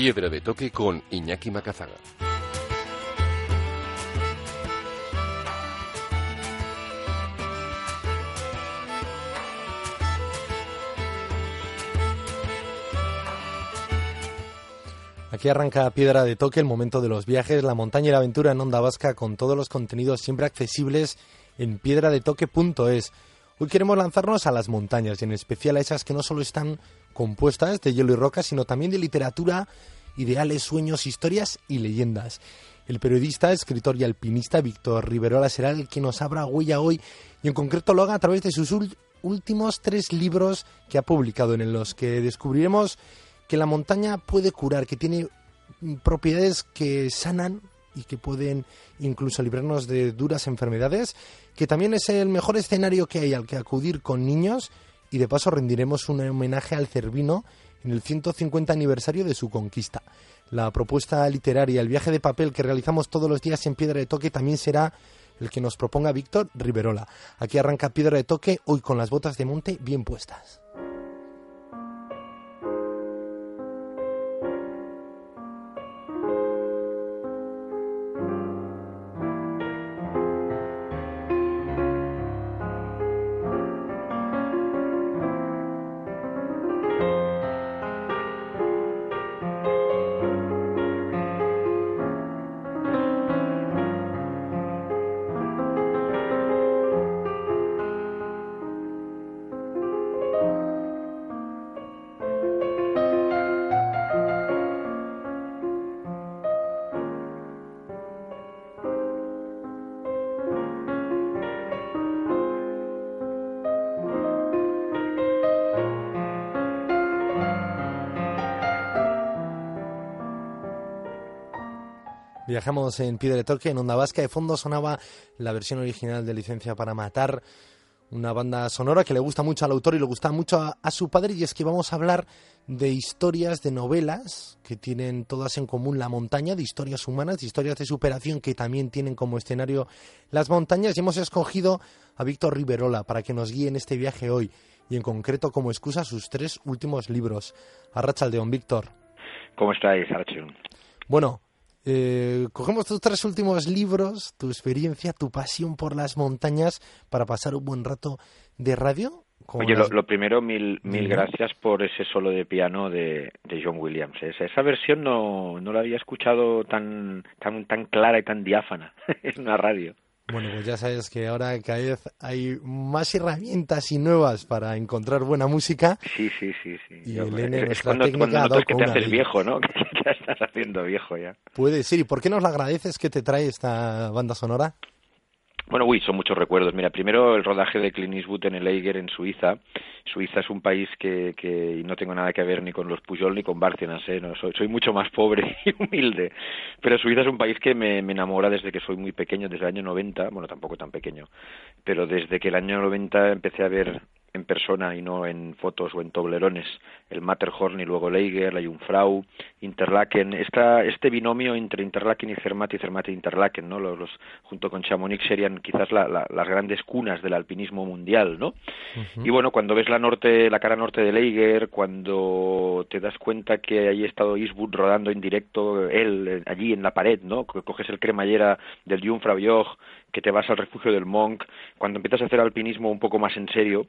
Piedra de toque con Iñaki Macazaga. Aquí arranca Piedra de Toque, el momento de los viajes, la montaña y la aventura en Onda Vasca con todos los contenidos siempre accesibles en piedradetoque.es. Hoy queremos lanzarnos a las montañas y en especial a esas que no solo están compuestas de hielo y roca, sino también de literatura, ideales, sueños, historias y leyendas. El periodista, escritor y alpinista Víctor Riverola será el que nos abra huella hoy y en concreto lo haga a través de sus últimos tres libros que ha publicado en los que descubriremos que la montaña puede curar, que tiene propiedades que sanan y que pueden incluso librarnos de duras enfermedades, que también es el mejor escenario que hay al que acudir con niños y de paso rendiremos un homenaje al Cervino en el 150 aniversario de su conquista. La propuesta literaria, el viaje de papel que realizamos todos los días en Piedra de Toque también será el que nos proponga Víctor Riverola. Aquí arranca Piedra de Toque hoy con las botas de monte bien puestas. Viajamos en Piedra de Toque, en Onda Vasca. De fondo sonaba la versión original de Licencia para Matar, una banda sonora que le gusta mucho al autor y le gusta mucho a, su padre. Y es que vamos a hablar de historias, de novelas que tienen todas en común la montaña, de historias humanas, de historias de superación que también tienen como escenario las montañas. Y hemos escogido a Víctor Riverola para que nos guíe en este viaje hoy y en concreto como excusa sus tres últimos libros. Arrachaldeón, Víctor. ¿Cómo estáis, Archun? Bueno, eh, cogemos tus tres últimos libros, tu experiencia, tu pasión por las montañas para pasar un buen rato de radio. Oye, lo, primero, mil, mil gracias por ese solo de piano de, de John Williams. Esa, esa versión no, no la había escuchado tan, tan, tan clara y tan diáfana en una radio. Bueno, pues ya sabes que ahora cada vez hay más herramientas y nuevas para encontrar buena música. Sí, sí, sí. sí. Y Elena, nuestra cuando, técnica cuando que te haces viejo, ¿no? Que ya estás haciendo viejo ya. Puede ser. ¿Y por qué nos la agradeces que te trae esta banda sonora? Bueno, uy, son muchos recuerdos. Mira, primero el rodaje de Clint Eastwood en el Eiger en Suiza. Suiza es un país que, que no tengo nada que ver ni con los Pujol ni con Bárcenas, ¿eh? No, soy, soy mucho más pobre y humilde. Pero Suiza es un país que me, me enamora desde que soy muy pequeño, desde el año 90, bueno, tampoco tan pequeño, pero desde que el año 90 empecé a ver en persona y no en fotos o en toblerones, el Matterhorn y luego Leiger, la Jungfrau, Interlaken, esta, este binomio entre Interlaken y Zermatt y Zermatt e Interlaken, ¿no? Los, los, junto con Chamonix serían quizás la, la, las grandes cunas del alpinismo mundial, ¿no? Uh -huh. Y bueno, cuando ves la norte, la cara norte de Leiger, cuando te das cuenta que ahí ha estado Eastwood rodando en directo, él allí en la pared, ¿no? Coges el cremallera del Jungfrau Joch, que te vas al refugio del Monk, cuando empiezas a hacer alpinismo un poco más en serio,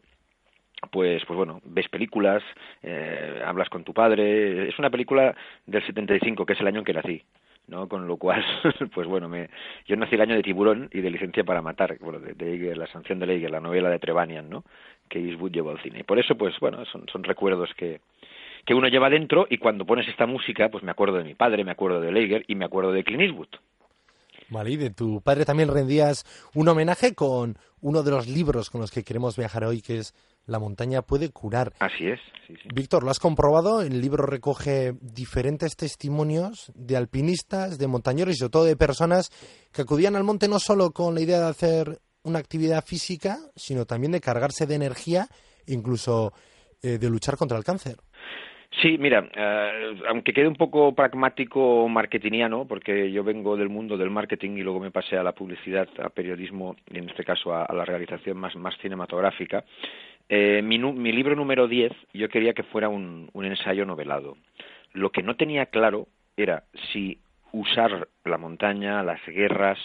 pues pues bueno ves películas eh, hablas con tu padre es una película del 75 que es el año en que nací no con lo cual pues bueno me yo nací el año de Tiburón y de Licencia para matar bueno de, de la sanción de Leiger la novela de Trevanian no que Eastwood llevó al cine. Y por eso pues bueno son son recuerdos que que uno lleva dentro y cuando pones esta música pues me acuerdo de mi padre me acuerdo de Leiger y me acuerdo de Clint Eastwood. Vale, y de tu padre también rendías un homenaje con uno de los libros con los que queremos viajar hoy, que es La montaña puede curar. Así es. Sí, sí. Víctor, ¿lo has comprobado? El libro recoge diferentes testimonios de alpinistas, de montañeros y sobre todo de personas que acudían al monte no solo con la idea de hacer una actividad física, sino también de cargarse de energía, incluso eh, de luchar contra el cáncer. Sí, mira, eh, aunque quede un poco pragmático marketingiano, porque yo vengo del mundo del marketing y luego me pasé a la publicidad, a periodismo y en este caso a, la realización más, más cinematográfica, eh, mi, mi, libro número 10 yo quería que fuera un, ensayo novelado. Lo que no tenía claro era si usar la montaña, las guerras,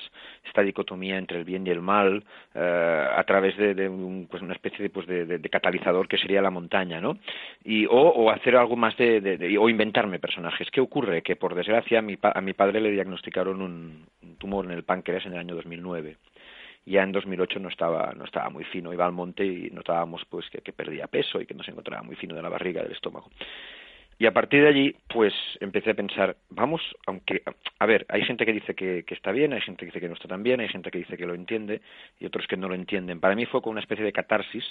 esta dicotomía entre el bien y el mal, eh, a través de, un, pues una especie de, pues de, catalizador que sería la montaña, ¿no? Y, o, hacer algo más de, o inventarme personajes. ¿Qué ocurre? Que por desgracia a mi, a mi padre le diagnosticaron un, tumor en el páncreas en el año 2009 ya en 2008 no estaba no estaba muy fino iba al monte y notábamos pues que, que, perdía peso y que no se encontraba muy fino de la barriga del estómago y a partir de allí, pues empecé a pensar, vamos, aunque, a ver, hay gente que dice que, está bien, hay gente que dice que no está tan bien, hay gente que dice que lo entiende y otros que no lo entienden. Para mí fue como una especie de catarsis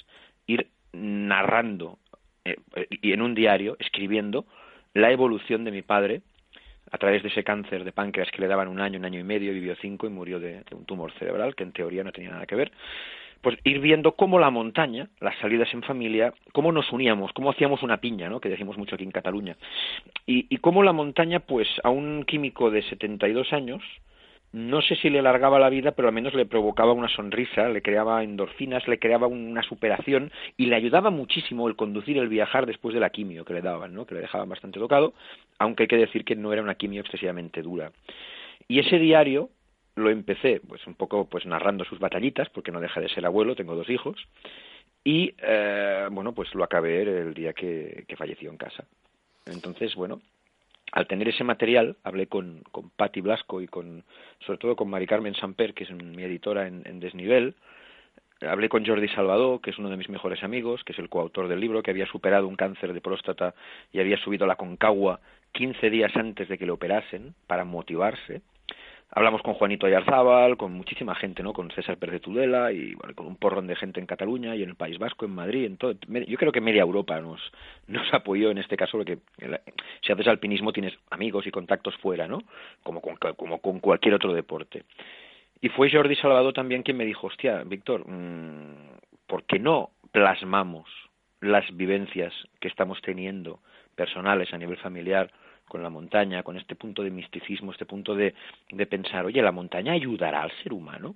ir narrando eh, y en un diario, escribiendo la evolución de mi padre a través de ese cáncer de páncreas que le daban un año, un año y medio, vivió cinco y murió de un tumor cerebral que en teoría no tenía nada que ver pues ir viendo cómo la montaña, las salidas en familia, cómo nos uníamos, cómo hacíamos una piña, ¿no? que decimos mucho aquí en Cataluña, y, y cómo la montaña, pues a un químico de 72 años, no sé si le alargaba la vida, pero al menos le provocaba una sonrisa, le creaba endorfinas, le creaba una superación y le ayudaba muchísimo el conducir, el viajar después de la quimio que le daban, ¿no? que le dejaban bastante tocado, aunque hay que decir que no era una quimio excesivamente dura. Y ese diario, lo empecé pues un poco pues narrando sus batallitas porque no deja de ser abuelo tengo dos hijos y eh, bueno pues lo acabé el día que, que, falleció en casa entonces bueno al tener ese material hablé con con Patti Blasco y con sobre todo con Mari Carmen Samper que es mi editora en, en Desnivel. Hablé con Jordi Salvador, que es uno de mis mejores amigos, que es el coautor del libro, que había superado un cáncer de próstata y había subido a la Concagua 15 días antes de que le operasen para motivarse hablamos con Juanito Ayarzábal, con muchísima gente, ¿no? Con César Pérez Tudela y con un porrón de gente en Cataluña y en el País Vasco, en Madrid, en todo. Yo creo que media Europa nos, nos apoyó en este caso porque si haces alpinismo tienes amigos y contactos fuera, ¿no? Como con, como con cualquier otro deporte. Y fue Jordi Salvador también quien me dijo, hostia, Víctor, mmm, ¿por qué no plasmamos las vivencias que estamos teniendo personales a nivel familiar con la montaña, con este punto de misticismo, este punto de, de pensar, oye, ¿la montaña ayudará al ser humano?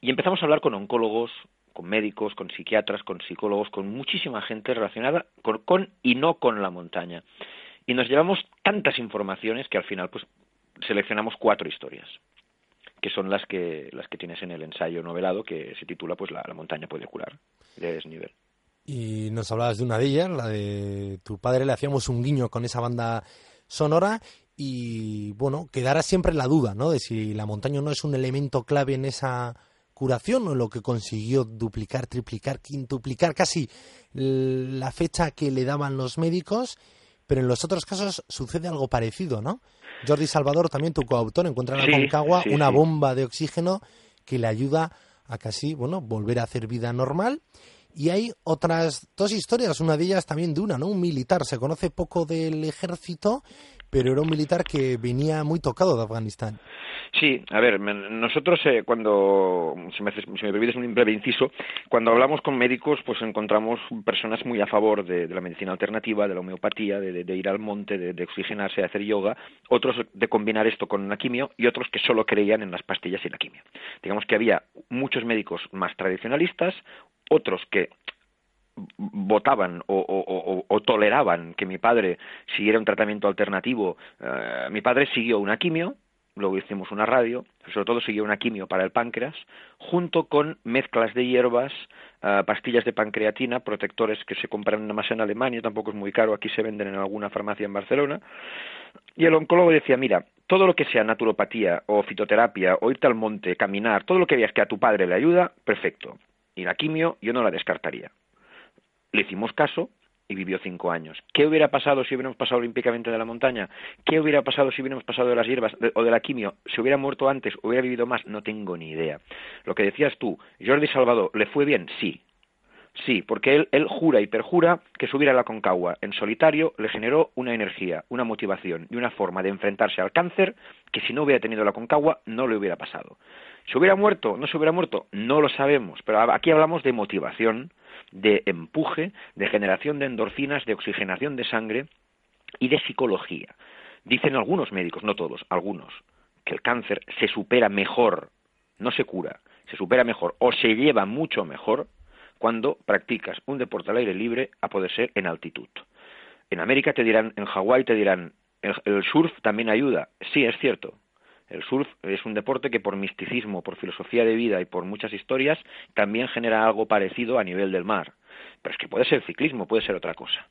Y empezamos a hablar con oncólogos, con médicos, con psiquiatras, con psicólogos, con muchísima gente relacionada con, con, y no con la montaña. Y nos llevamos tantas informaciones que al final pues seleccionamos cuatro historias, que son las que las que tienes en el ensayo novelado que se titula pues la, montaña puede curar de desnivel. Y nos hablabas de una de ellas, la de tu padre, le hacíamos un guiño con esa banda sonora y bueno, quedará siempre la duda, ¿no? De si la montaña no es un elemento clave en esa curación o en lo que consiguió duplicar, triplicar, quintuplicar casi la fecha que le daban los médicos, pero en los otros casos sucede algo parecido, ¿no? Jordi Salvador, también tu coautor, encuentra en la Concagua una bomba de oxígeno que le ayuda a casi, bueno, volver a hacer vida normal y hay otras dos historias, una de ellas también de una, ¿no? Un militar, se conoce poco del ejército, pero era un militar que venía muy tocado de Afganistán. Sí, a ver, nosotros eh, cuando, si me, permites un breve inciso, cuando hablamos con médicos, pues encontramos personas muy a favor de, la medicina alternativa, de la homeopatía, de, ir al monte, de, oxigenarse, de hacer yoga, otros de combinar esto con una quimio y otros que solo creían en las pastillas y la quimio. Digamos que había muchos médicos más tradicionalistas, otros que votaban o, toleraban que mi padre siguiera un tratamiento alternativo. Eh, mi padre siguió una quimio, luego hicimos una radio, sobre todo siguió una quimio para el páncreas, junto con mezclas de hierbas, eh, pastillas de pancreatina, protectores que se compran nada más en Alemania, tampoco es muy caro, aquí se venden en alguna farmacia en Barcelona. Y el oncólogo decía, mira, todo lo que sea naturopatía o fitoterapia o irte al monte, caminar, todo lo que veas que a tu padre le ayuda, perfecto. Y la quimio yo no la descartaría. Le hicimos caso y vivió cinco años. ¿Qué hubiera pasado si hubiéramos pasado olímpicamente de la montaña? ¿Qué hubiera pasado si hubiéramos pasado de las hierbas o de la quimio? ¿Si hubiera muerto antes? ¿Hubiera vivido más? No tengo ni idea. Lo que decías tú, Jordi Salvador, ¿le fue bien? Sí. Sí, porque él, él jura y perjura que subir a la Concagua en solitario le generó una energía, una motivación y una forma de enfrentarse al cáncer que si no hubiera tenido la Concagua no le hubiera pasado. ¿Se hubiera muerto? ¿No se hubiera muerto? No lo sabemos, pero aquí hablamos de motivación, de empuje, de generación de endorfinas, de oxigenación de sangre y de psicología. Dicen algunos médicos, no todos, algunos, que el cáncer se supera mejor, no se cura, se supera mejor o se lleva mucho mejor cuando practicas un deporte al aire libre a poder ser en altitud. En América te dirán, en Hawái te dirán, el surf también ayuda. Sí, es cierto, el surf es un deporte que por misticismo, por filosofía de vida y por muchas historias también genera algo parecido a nivel del mar. Pero es que puede ser ciclismo, puede ser otra cosa.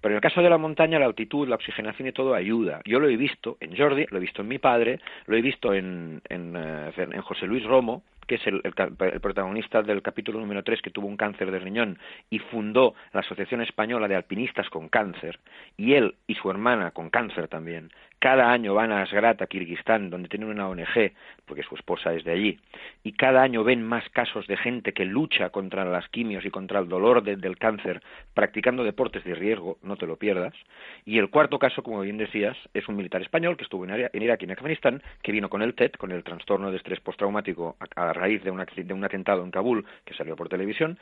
Pero en el caso de la montaña, la altitud, la oxigenación y todo ayuda. Yo lo he visto en Jordi, lo he visto en mi padre, lo he visto en, en, eh, José Luis Romo, que es el, protagonista del capítulo número 3, que tuvo un cáncer de riñón y fundó la Asociación Española de Alpinistas con Cáncer, y él y su hermana con cáncer también, cada año van a Asgrata, Kirguistán, donde tienen una ONG, porque su esposa es de allí, y cada año ven más casos de gente que lucha contra las quimios y contra el dolor del cáncer practicando deportes de riesgo, no te lo pierdas. Y el cuarto caso, como bien decías, es un militar español que estuvo en, Irak y en Afganistán, que vino con el TED, con el trastorno de estrés postraumático a, raíz de un, de un atentado en Kabul, que salió por televisión,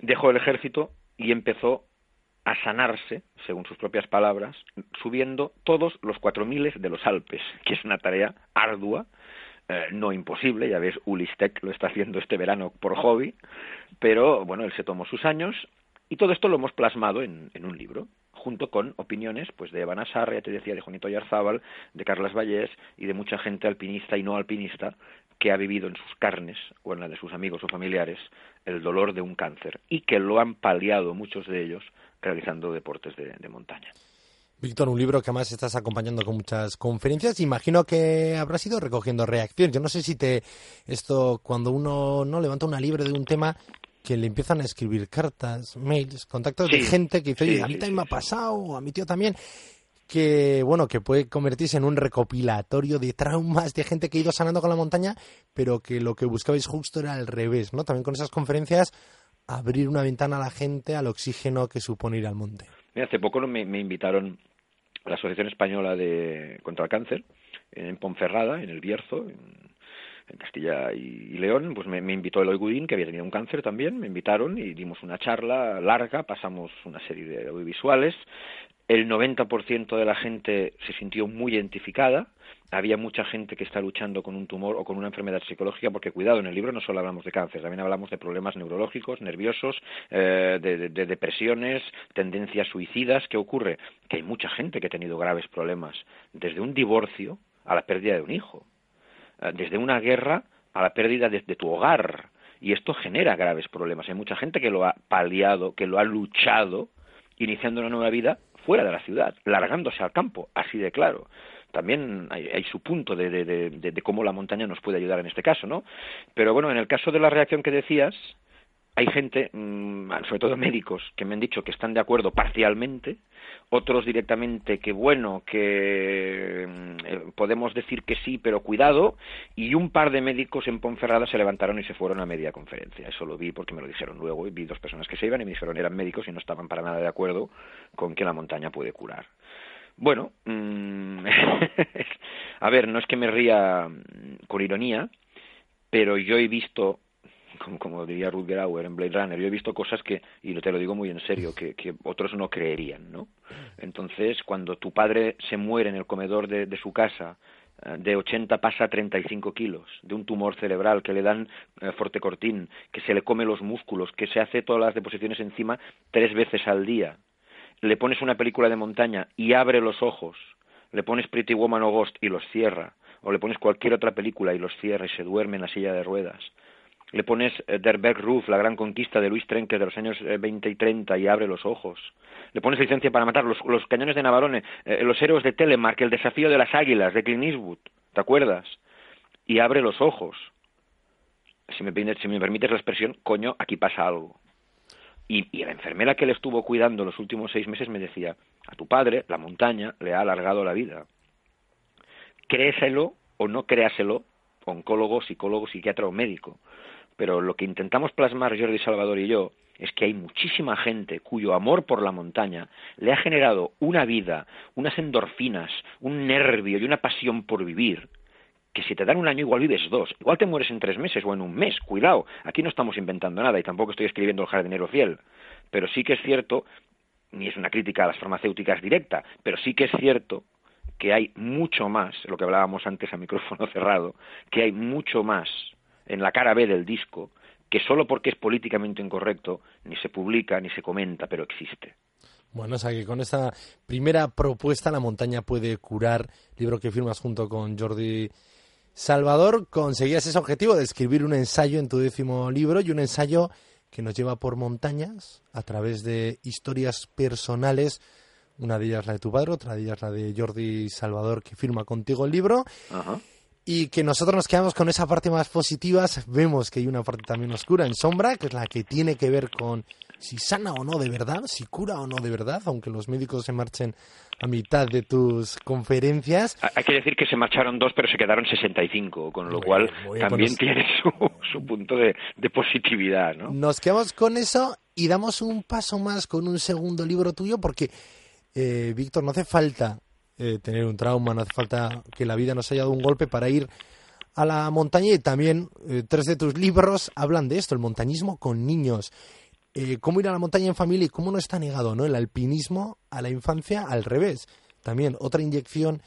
dejó el ejército y empezó a sanarse, según sus propias palabras, subiendo todos los cuatro miles de los Alpes, que es una tarea ardua, eh, no imposible, ya ves, Ulistek lo está haciendo este verano por hobby, pero bueno, él se tomó sus años y todo esto lo hemos plasmado en, un libro, junto con opiniones pues de Eva Sarre, ya te decía, de Juanito Yarzábal, de Carlas Vallés y de mucha gente alpinista y no alpinista que ha vivido en sus carnes o en la de sus amigos o familiares el dolor de un cáncer y que lo han paliado muchos de ellos realizando deportes de, montaña. Víctor, un libro que además estás acompañando con muchas conferencias. Imagino que habrás ido recogiendo reacciones. Yo no sé si te esto cuando uno no levanta una libre de un tema que le empiezan a escribir cartas, mails, contactos de gente que dice, oye, a mí también me ha pasado, a mi tío también, que bueno, que puede convertirse en un recopilatorio de traumas de gente que ha ido sanando con la montaña, pero que lo que buscabais justo era al revés, ¿no? También con esas conferencias abrir una ventana a la gente al oxígeno que supone ir al monte. hace poco me, invitaron la Asociación Española de contra el Cáncer en Ponferrada, en el Bierzo, en, Castilla y, León, pues me, invitó Eloy Gudín, que había tenido un cáncer también, me invitaron y dimos una charla larga, pasamos una serie de audiovisuales, el 90% de la gente se sintió muy identificada, había mucha gente que está luchando con un tumor o con una enfermedad psicológica, porque cuidado, en el libro no solo hablamos de cáncer, también hablamos de problemas neurológicos, nerviosos, eh, de, depresiones, tendencias suicidas. ¿Qué ocurre? Que hay mucha gente que ha tenido graves problemas, desde un divorcio a la pérdida de un hijo, eh, desde una guerra a la pérdida de, de tu hogar. Y esto genera graves problemas. Hay mucha gente que lo ha paliado, que lo ha luchado, iniciando una nueva vida fuera de la ciudad, largándose al campo, así de claro también hay, su punto de, de, de, cómo la montaña nos puede ayudar en este caso, ¿no? Pero bueno, en el caso de la reacción que decías, hay gente, mm, sobre todo médicos, que me han dicho que están de acuerdo parcialmente, otros directamente que bueno, que mm, eh, podemos decir que sí, pero cuidado, y un par de médicos en Ponferrada se levantaron y se fueron a media conferencia. Eso lo vi porque me lo dijeron luego, y vi dos personas que se iban y me dijeron eran médicos y no estaban para nada de acuerdo con que la montaña puede curar. Bueno, mm, a ver, no es que me ría con ironía, pero yo he visto, como, diría Rutger Auer en Blade Runner, yo he visto cosas que, y te lo digo muy en serio, que, que otros no creerían, ¿no? Entonces, cuando tu padre se muere en el comedor de, de su casa, eh, de 80 pasa a 35 kilos, de un tumor cerebral, que le dan eh, fortecortín, que se le come los músculos, que se hace todas las deposiciones encima tres veces al día, le pones una película de montaña y abre los ojos, le pones Pretty Woman o Ghost y los cierra, o le pones cualquier otra película y los cierra y se duerme en la silla de ruedas, le pones eh, Der Bergruf, la gran conquista de Luis Trenque de los años 20 eh, y 30 y abre los ojos, le pones licencia para matar, los, cañones de Navarone, eh, los héroes de Telemark, el desafío de las águilas de Clint ¿te acuerdas? Y abre los ojos. Si me, si me permites la expresión, coño, aquí pasa algo. Y, y la enfermera que le estuvo cuidando los últimos seis meses me decía, a tu padre la montaña le ha alargado la vida. Créeselo o no créaselo, oncólogo, psicólogo, psiquiatra o médico. Pero lo que intentamos plasmar Jordi Salvador y yo es que hay muchísima gente cuyo amor por la montaña le ha generado una vida, unas endorfinas, un nervio y una pasión por vivir, que si te dan un año igual vives dos, igual te mueres en tres meses o en un mes, cuidado, aquí no estamos inventando nada y tampoco estoy escribiendo el jardinero fiel, pero sí que es cierto, ni es una crítica a las farmacéuticas directa, pero sí que es cierto que hay mucho más, lo que hablábamos antes a micrófono cerrado, que hay mucho más en la cara B del disco que solo porque es políticamente incorrecto ni se publica ni se comenta, pero existe. Bueno, o sea que con esta primera propuesta La montaña puede curar, libro que firmas junto con Jordi Salvador, conseguías ese objetivo de escribir un ensayo en tu décimo libro y un ensayo que nos lleva por montañas a través de historias personales. Una de ellas la de tu padre, otra de ellas la de Jordi Salvador que firma contigo el libro. Ajá y que nosotros nos quedamos con esa parte más positiva, vemos que hay una parte también oscura en sombra, que es la que tiene que ver con si sana o no de verdad, si cura o no de verdad, aunque los médicos se marchen a mitad de tus conferencias. Hay que decir que se marcharon dos, pero se quedaron 65, con lo cual también tiene su, su punto de, de, positividad. ¿no? Nos quedamos con eso y damos un paso más con un segundo libro tuyo, porque, eh, Víctor, no hace falta eh, tener un trauma, no hace falta que la vida nos haya dado un golpe para ir a la montaña y también eh, tres de tus libros hablan de esto, el montañismo con niños. Eh, cómo ir a la montaña en familia y cómo no está negado, ¿no? El alpinismo a la infancia al revés. También otra inyección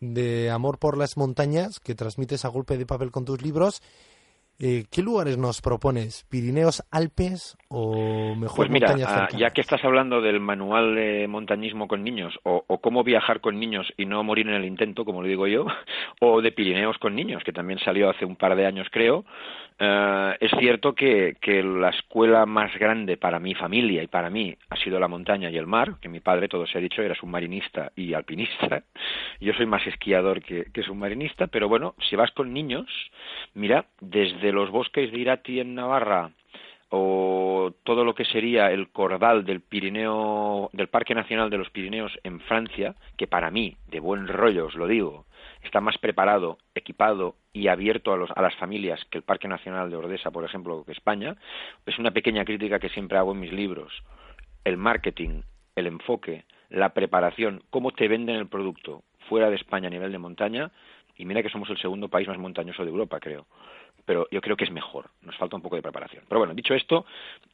de amor por las montañas que transmites a golpe de papel con tus libros eh, ¿Qué lugares nos propones? ¿Pirineos, Alpes o mejor Pues mira, ah, ya que estás hablando del manual de montañismo con niños, o, cómo viajar con niños y no morir en el intento, como lo digo yo, o de Pirineos con niños, que también salió hace un par de años creo, eh, es cierto que, la escuela más grande para mi familia y para mí ha sido la montaña y el mar, que mi padre, todo se ha dicho, era submarinista y alpinista. Yo soy más esquiador que, que submarinista, pero bueno, si vas con niños, mira, desde los bosques de Irati en Navarra o todo lo que sería el cordal del Pirineo, del Parque Nacional de los Pirineos en Francia, que para mí, de buen rollo os lo digo, está más preparado, equipado y abierto a, los, a las familias que el Parque Nacional de Ordesa, por ejemplo, que España, es una pequeña crítica que siempre hago en mis libros. El marketing, el enfoque, la preparación, cómo te venden el producto fuera de España a nivel de montaña, y mira que somos el segundo país más montañoso de Europa, creo pero yo creo que es mejor. Nos falta un poco de preparación. Pero bueno, dicho esto,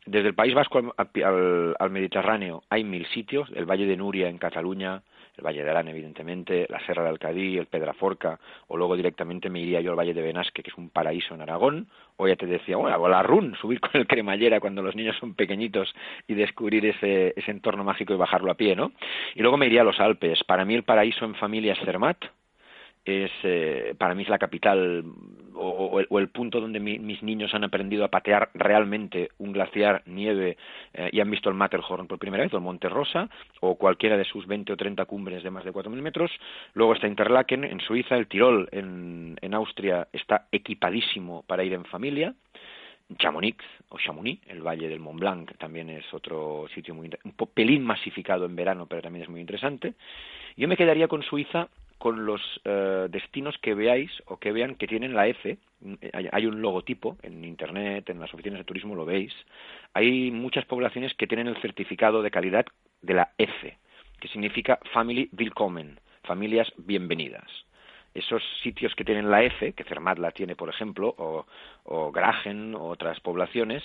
desde el País Vasco al, al Mediterráneo hay mil sitios, el Valle de Nuria en Cataluña, el Valle de Arán, evidentemente, la Serra de Alcadí, el Pedraforca, o luego directamente me iría yo al Valle de Benasque, que es un paraíso en Aragón, o ya te decía, bueno, o la Run, subir con el cremallera cuando los niños son pequeñitos y descubrir ese, ese entorno mágico y bajarlo a pie, ¿no? Y luego me iría a los Alpes. Para mí el paraíso en familia es Zermatt, es eh, para mí es la capital o, el, punto donde mis niños han aprendido a patear realmente un glaciar, nieve eh, y han visto el Matterhorn por primera vez, o el Monte Rosa, o cualquiera de sus 20 o 30 cumbres de más de 4.000 metros. Luego está Interlaken en Suiza, el Tirol en, en Austria está equipadísimo para ir en familia. Chamonix o Chamonix, el Valle del Mont Blanc, también es otro sitio muy un pelín masificado en verano, pero también es muy interesante. Yo me quedaría con Suiza con los eh, destinos que veáis o que vean que tienen la F. Hay, un logotipo en Internet, en las oficinas de turismo lo veis. Hay muchas poblaciones que tienen el certificado de calidad de la F, que significa Family Willkommen, familias bienvenidas. Esos sitios que tienen la F, que Zermatt la tiene, por ejemplo, o, o Gragen, o otras poblaciones,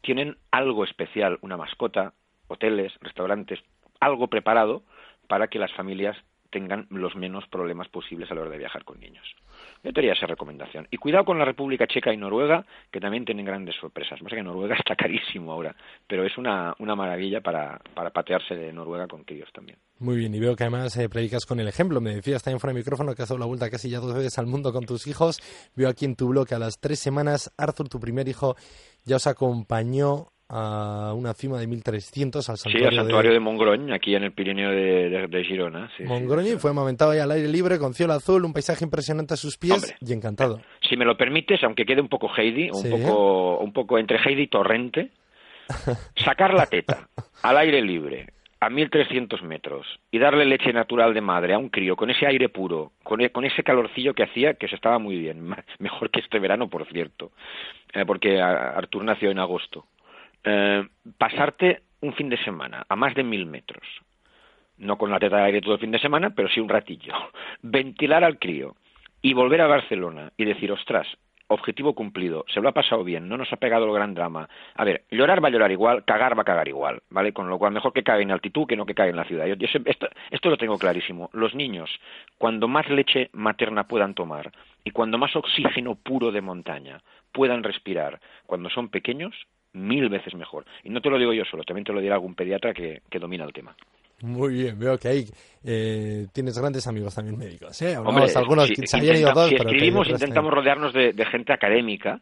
tienen algo especial, una mascota, hoteles, restaurantes, algo preparado para que las familias tengan los menos problemas posibles a la hora de viajar con niños. Yo te haría esa recomendación. Y cuidado con la República Checa y Noruega, que también tienen grandes sorpresas. Más que Noruega está carísimo ahora, pero es una, una maravilla para, para patearse de Noruega con críos también. Muy bien, y veo que además eh, predicas con el ejemplo. Me decías también fuera del micrófono que has dado la vuelta casi ya dos veces al mundo con tus hijos. Veo aquí en tu blog que a las tres semanas Arthur, tu primer hijo, ya os acompañó a una cima de 1300 al santuario, sí, al santuario de, de aquí en el Pirineo de, Girona. Sí, fue amamentado ahí al aire libre, con cielo azul, un paisaje impresionante a sus pies y encantado. Si me lo permites, aunque quede un poco Heidi, un, poco, un poco entre Heidi y Torrente, sacar la teta al aire libre a 1300 metros y darle leche natural de madre a un crío con ese aire puro, con, e, ese calorcillo que hacía, que se estaba muy bien, mejor que este verano, por cierto, eh, porque Artur nació en agosto. Eh, pasarte un fin de semana a más de mil metros, no con la teta de aire todo el fin de semana, pero sí un ratillo, ventilar al crío y volver a Barcelona y decir, ostras, objetivo cumplido, se lo ha pasado bien, no nos ha pegado el gran drama. A ver, llorar va a llorar igual, cagar va a cagar igual, ¿vale? Con lo cual, mejor que cague en altitud que no que cague en la ciudad. Yo, esto, esto lo tengo clarísimo. Los niños, cuando más leche materna puedan tomar y cuando más oxígeno puro de montaña puedan respirar cuando son pequeños, mil veces mejor. Y no te lo digo yo solo, también te lo dirá algún pediatra que domina el tema. Muy bien, veo que ahí eh, tienes grandes amigos también médicos. ¿eh? algunos que se ido dos, si escribimos, intentamos rodearnos de, gente académica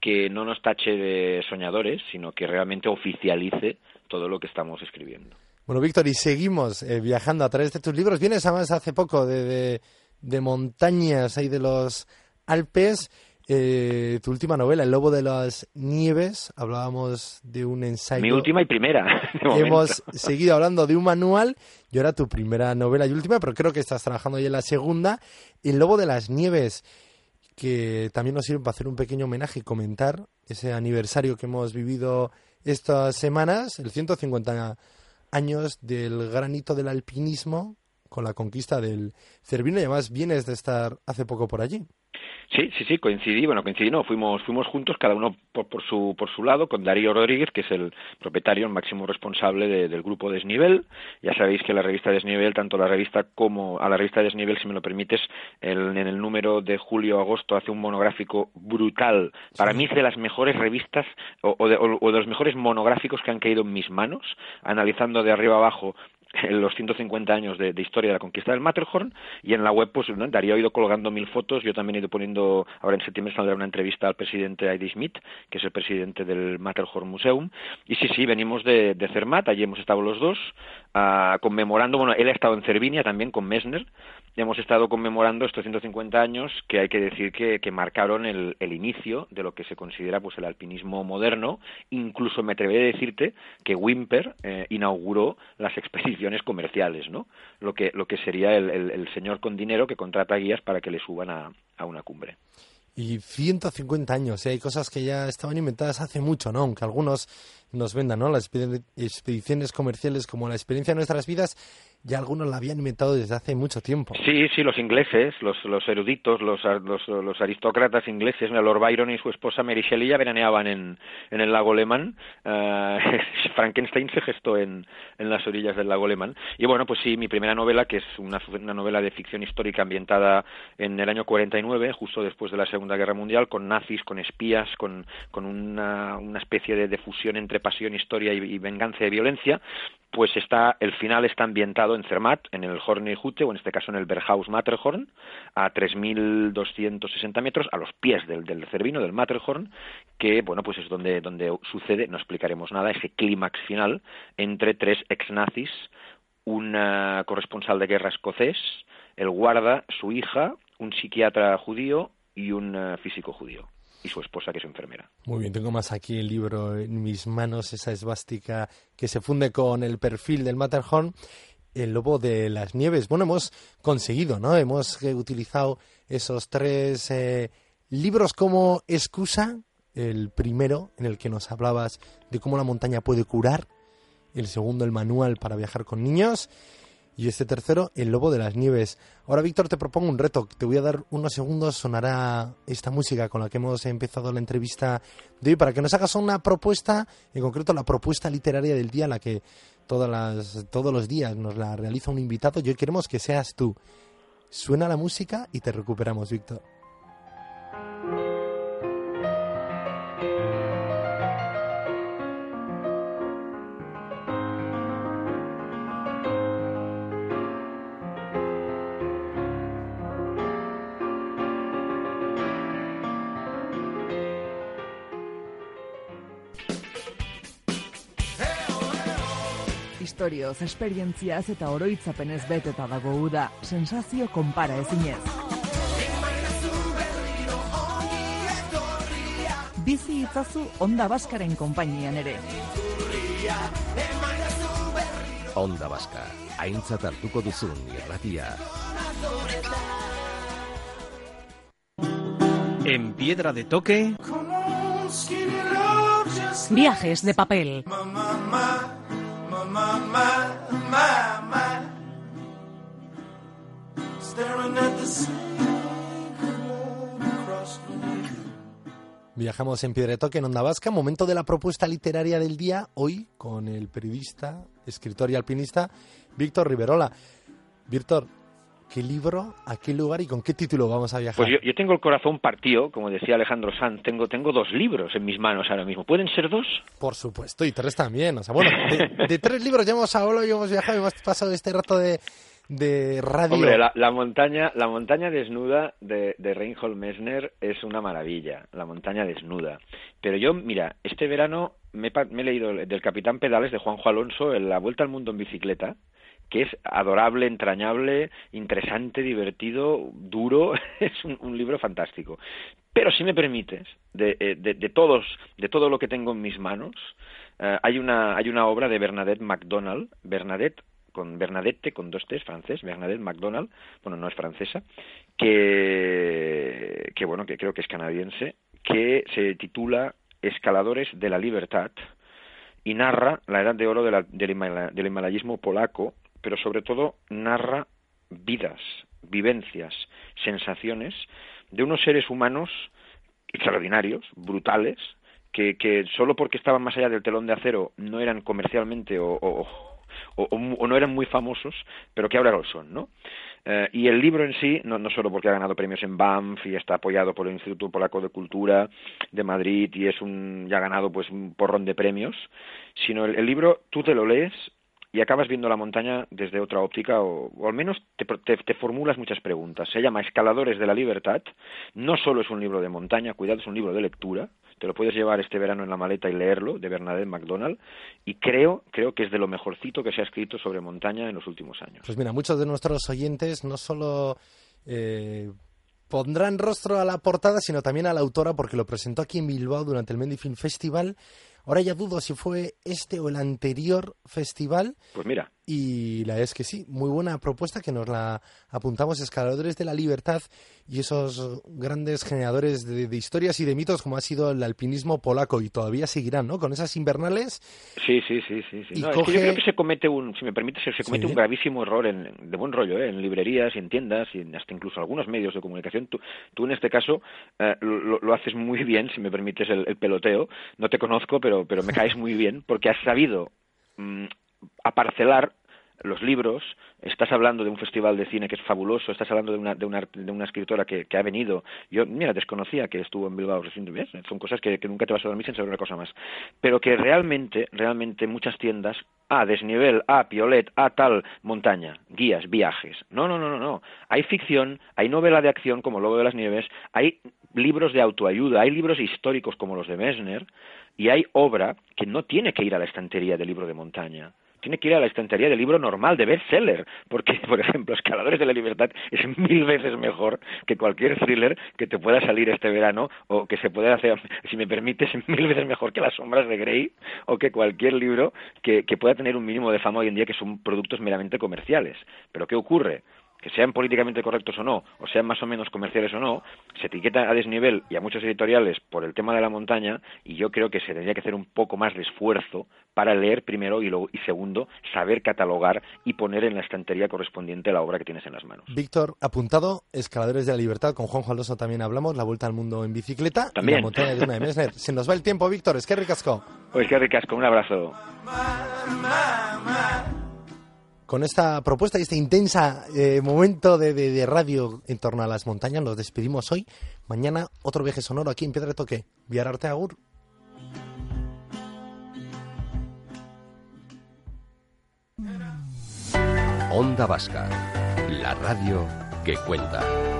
que no nos tache de soñadores, sino que realmente oficialice todo lo que estamos escribiendo. Bueno, Víctor, y seguimos eh, viajando a través de tus libros. Vienes además hace poco de, de, de montañas ahí de los Alpes eh, tu última novela, El Lobo de las Nieves, hablábamos de un ensayo. Mi última y primera. Hemos seguido hablando de un manual y ahora tu primera novela y última, pero creo que estás trabajando ya en la segunda, El Lobo de las Nieves, que también nos sirve para hacer un pequeño homenaje y comentar ese aniversario que hemos vivido estas semanas, el 150 años del granito del alpinismo con la conquista del Cervino y además vienes de estar hace poco por allí. Sí, sí, sí, coincidí, bueno, coincidí, no, fuimos, fuimos juntos, cada uno por, por, su, por su lado, con Darío Rodríguez, que es el propietario, el máximo responsable del grupo Desnivel. Ya sabéis que la revista Desnivel, tanto la revista como a la revista Desnivel, si me lo permites, en el número de julio-agosto hace un monográfico brutal. Para mí es de las mejores revistas o, de, o de los mejores monográficos que han caído en mis manos, analizando de arriba abajo los 150 años de, historia de la conquista del Matterhorn y en la web pues Darío ha ido colgando mil fotos. Yo también he ido poniendo ahora en septiembre saldrá una entrevista al presidente Heidi Smith que es el presidente del Matterhorn Museum. Y sí sí venimos de, de Zermatt. Allí hemos estado los dos uh, conmemorando. Bueno él ha estado en Cervinia también con Messner. Hemos estado conmemorando estos 150 años que hay que decir que, que marcaron el, el, inicio de lo que se considera pues el alpinismo moderno. Incluso me atreveré a decirte que Wimper eh, inauguró las expediciones comerciales, ¿no? Lo que, lo que sería el, el, señor con dinero que contrata guías para que le suban a, a una cumbre. Y 150 años, y hay cosas que ya estaban inventadas hace mucho, ¿no? Aunque algunos nos vendan, ¿no? Las expediciones comerciales como la experiencia de nuestras vidas ya algunos la habían inventado desde hace mucho tiempo. Sí, sí, los ingleses, los, los eruditos, los, los, los, aristócratas ingleses, Lord Byron y su esposa Mary Shelley ya veraneaban en, en el lago Lehmann. Uh, Frankenstein se gestó en, en las orillas del lago Lehmann. Y bueno, pues sí, mi primera novela, que es una, una novela de ficción histórica ambientada en el año 49, justo después de la Segunda Guerra Mundial, con nazis, con espías, con, con una, una especie de, de fusión entre pasión, historia y, y venganza y violencia, pues está, el final está ambientado en Zermatt, en el Hornihute, o en este caso en el Berghaus Matterhorn, a 3.260 metros, a los pies del, del Cervino, del Matterhorn, que, bueno, pues es donde, donde sucede, no explicaremos nada, ese clímax final entre tres ex-nazis, un corresponsal de guerra escocés, el guarda, su hija, un psiquiatra judío y un físico judío y su esposa que es enfermera. Muy bien, tengo más aquí el libro en mis manos, esa esvástica que se funde con el perfil del Matterhorn, el lobo de las nieves. Bueno, hemos conseguido, ¿no? Hemos eh, utilizado esos tres eh, libros como excusa. El primero, en el que nos hablabas de cómo la montaña puede curar. El segundo, el manual para viajar con niños. Y este tercero, El Lobo de las Nieves. Ahora, Víctor, te propongo un reto. Te voy a dar unos segundos, sonará esta música con la que hemos empezado la entrevista de hoy para que nos hagas una propuesta, en concreto la propuesta literaria del día, la que todas las, todos los días nos la realiza un invitado. Y hoy queremos que seas tú. Suena la música y te recuperamos, Víctor. Istorioz, esperientziaz eta oroitzapenez beteta dago uda, sensazio konpara ezinez. bizi itzazu Onda Baskaren konpainian ere. Onda Vasca, aintzat hartuko duzun irratia. En piedra de toque, Viajes de papel. Viajamos en Piedra de Toque, en Onda Vasca, momento de la propuesta literaria del día, hoy con el periodista, escritor y alpinista Víctor Riverola. Víctor, ¿qué libro, a qué lugar y con qué título vamos a viajar? Pues yo, yo tengo el corazón partido, como decía Alejandro Sanz, tengo, tengo dos libros en mis manos ahora mismo. ¿Pueden ser dos? Por supuesto, y tres también. O sea, bueno, de, de tres libros ya hemos hablado y hemos viajado y hemos pasado este rato de, de radio. Hombre, la, la montaña, la montaña desnuda de, de Reinhold Messner es una maravilla, la montaña desnuda. Pero yo, mira, este verano me, he pa- me he leído del Capitán Pedales de Juanjo Alonso, en La Vuelta al Mundo en Bicicleta, que es adorable, entrañable, interesante, divertido, duro, es un, un libro fantástico. Pero si me permites, de, eh, de, de todos, de todo lo que tengo en mis manos, eh, hay una hay una obra de Bernadette MacDonald, Bernadette con Bernadette con dos T's, francés, Bernadette MacDonald, bueno, no es francesa, que que bueno, que creo que es canadiense, que se titula Escaladores de la Libertad y narra la edad de oro del himalayismo polaco, pero sobre todo narra vidas, vivencias, sensaciones de unos seres humanos extraordinarios, brutales, que, solo porque estaban más allá del telón de acero no eran comercialmente o, no eran muy famosos, pero que ahora lo son, ¿no? Eh, y el libro en sí, no, no solo porque ha ganado premios en Banff y está apoyado por el Instituto Polaco de Cultura de Madrid y es un ya ha ganado pues un porrón de premios, sino el, el libro tú te lo lees y acabas viendo la montaña desde otra óptica o, o al menos te, te, formulas muchas preguntas. Se llama Escaladores de la Libertad. No solo es un libro de montaña, cuidado, es un libro de lectura. Te lo puedes llevar este verano en la maleta y leerlo, de Bernadette MacDonald. Y creo, creo que es de lo mejorcito que se ha escrito sobre montaña en los últimos años. Pues mira, muchos de nuestros oyentes no solo eh, pondrán rostro a la portada, sino también a la autora, porque lo presentó aquí en Bilbao durante el Mendy Film Festival. Ahora ya dudo si fue este o el anterior festival. Pues mira, Y la es que sí, muy buena propuesta que nos la apuntamos, Escaladores de la Libertad y esos grandes generadores de, de historias y de mitos como ha sido el alpinismo polaco y todavía seguirán, ¿no? Con esas invernales. Sí, sí, sí, sí. sí. No, es que yo creo que se comete un, si me permite, se, se comete Sí. un gravísimo error en, de buen rollo, ¿eh? en librerías y en tiendas y en hasta incluso algunos medios de comunicación. Tú, tú en este caso eh, lo, lo haces muy bien, si me permites el, el peloteo. No te conozco, pero, pero me caes muy bien porque has sabido mm, aparcelar los libros, estás hablando de un festival de cine que es fabuloso, estás hablando de una, de una, de una escritora que, que ha venido. Yo, mira, desconocía que estuvo en Bilbao recientemente, son cosas que, que nunca te vas a dormir sin saber una cosa más. Pero que realmente, realmente muchas tiendas, a desnivel, a piolet, a tal, montaña, guías, viajes. No, no, no, no, no. Hay ficción, hay novela de acción como Lobo de las Nieves, hay libros de autoayuda, hay libros históricos como los de Messner, y hay obra que no tiene que ir a la estantería del libro de montaña tiene que ir a la estantería del libro normal, de bestseller, porque, por ejemplo, Escaladores de la Libertad es mil veces mejor que cualquier thriller que te pueda salir este verano o que se pueda hacer, si me permites, mil veces mejor que Las Sombras de Grey o que cualquier libro que, que pueda tener un mínimo de fama hoy en día que son productos meramente comerciales. Pero ¿qué ocurre? Que sean políticamente correctos o no, o sean más o menos comerciales o no, se etiqueta a desnivel y a muchos editoriales por el tema de la montaña y yo creo que se tendría que hacer un poco más de esfuerzo para leer primero y, luego, y segundo, saber catalogar y poner en la estantería correspondiente la obra que tienes en las manos. Víctor, apuntado, Escaladores de la Libertad, con Juan Alonso también hablamos, la vuelta al mundo en bicicleta También. y la montaña de una de Messner. Se nos va el tiempo, Víctor, es que ricasco. Pues qué ricasco, un abrazo. Con esta propuesta y este intensa eh, momento de, de- radio en torno a las montañas, nos despedimos hoy. Mañana otro viaje sonoro aquí en Piedra de Toque. Viararte Agur. Onda Vasca, la radio que cuenta.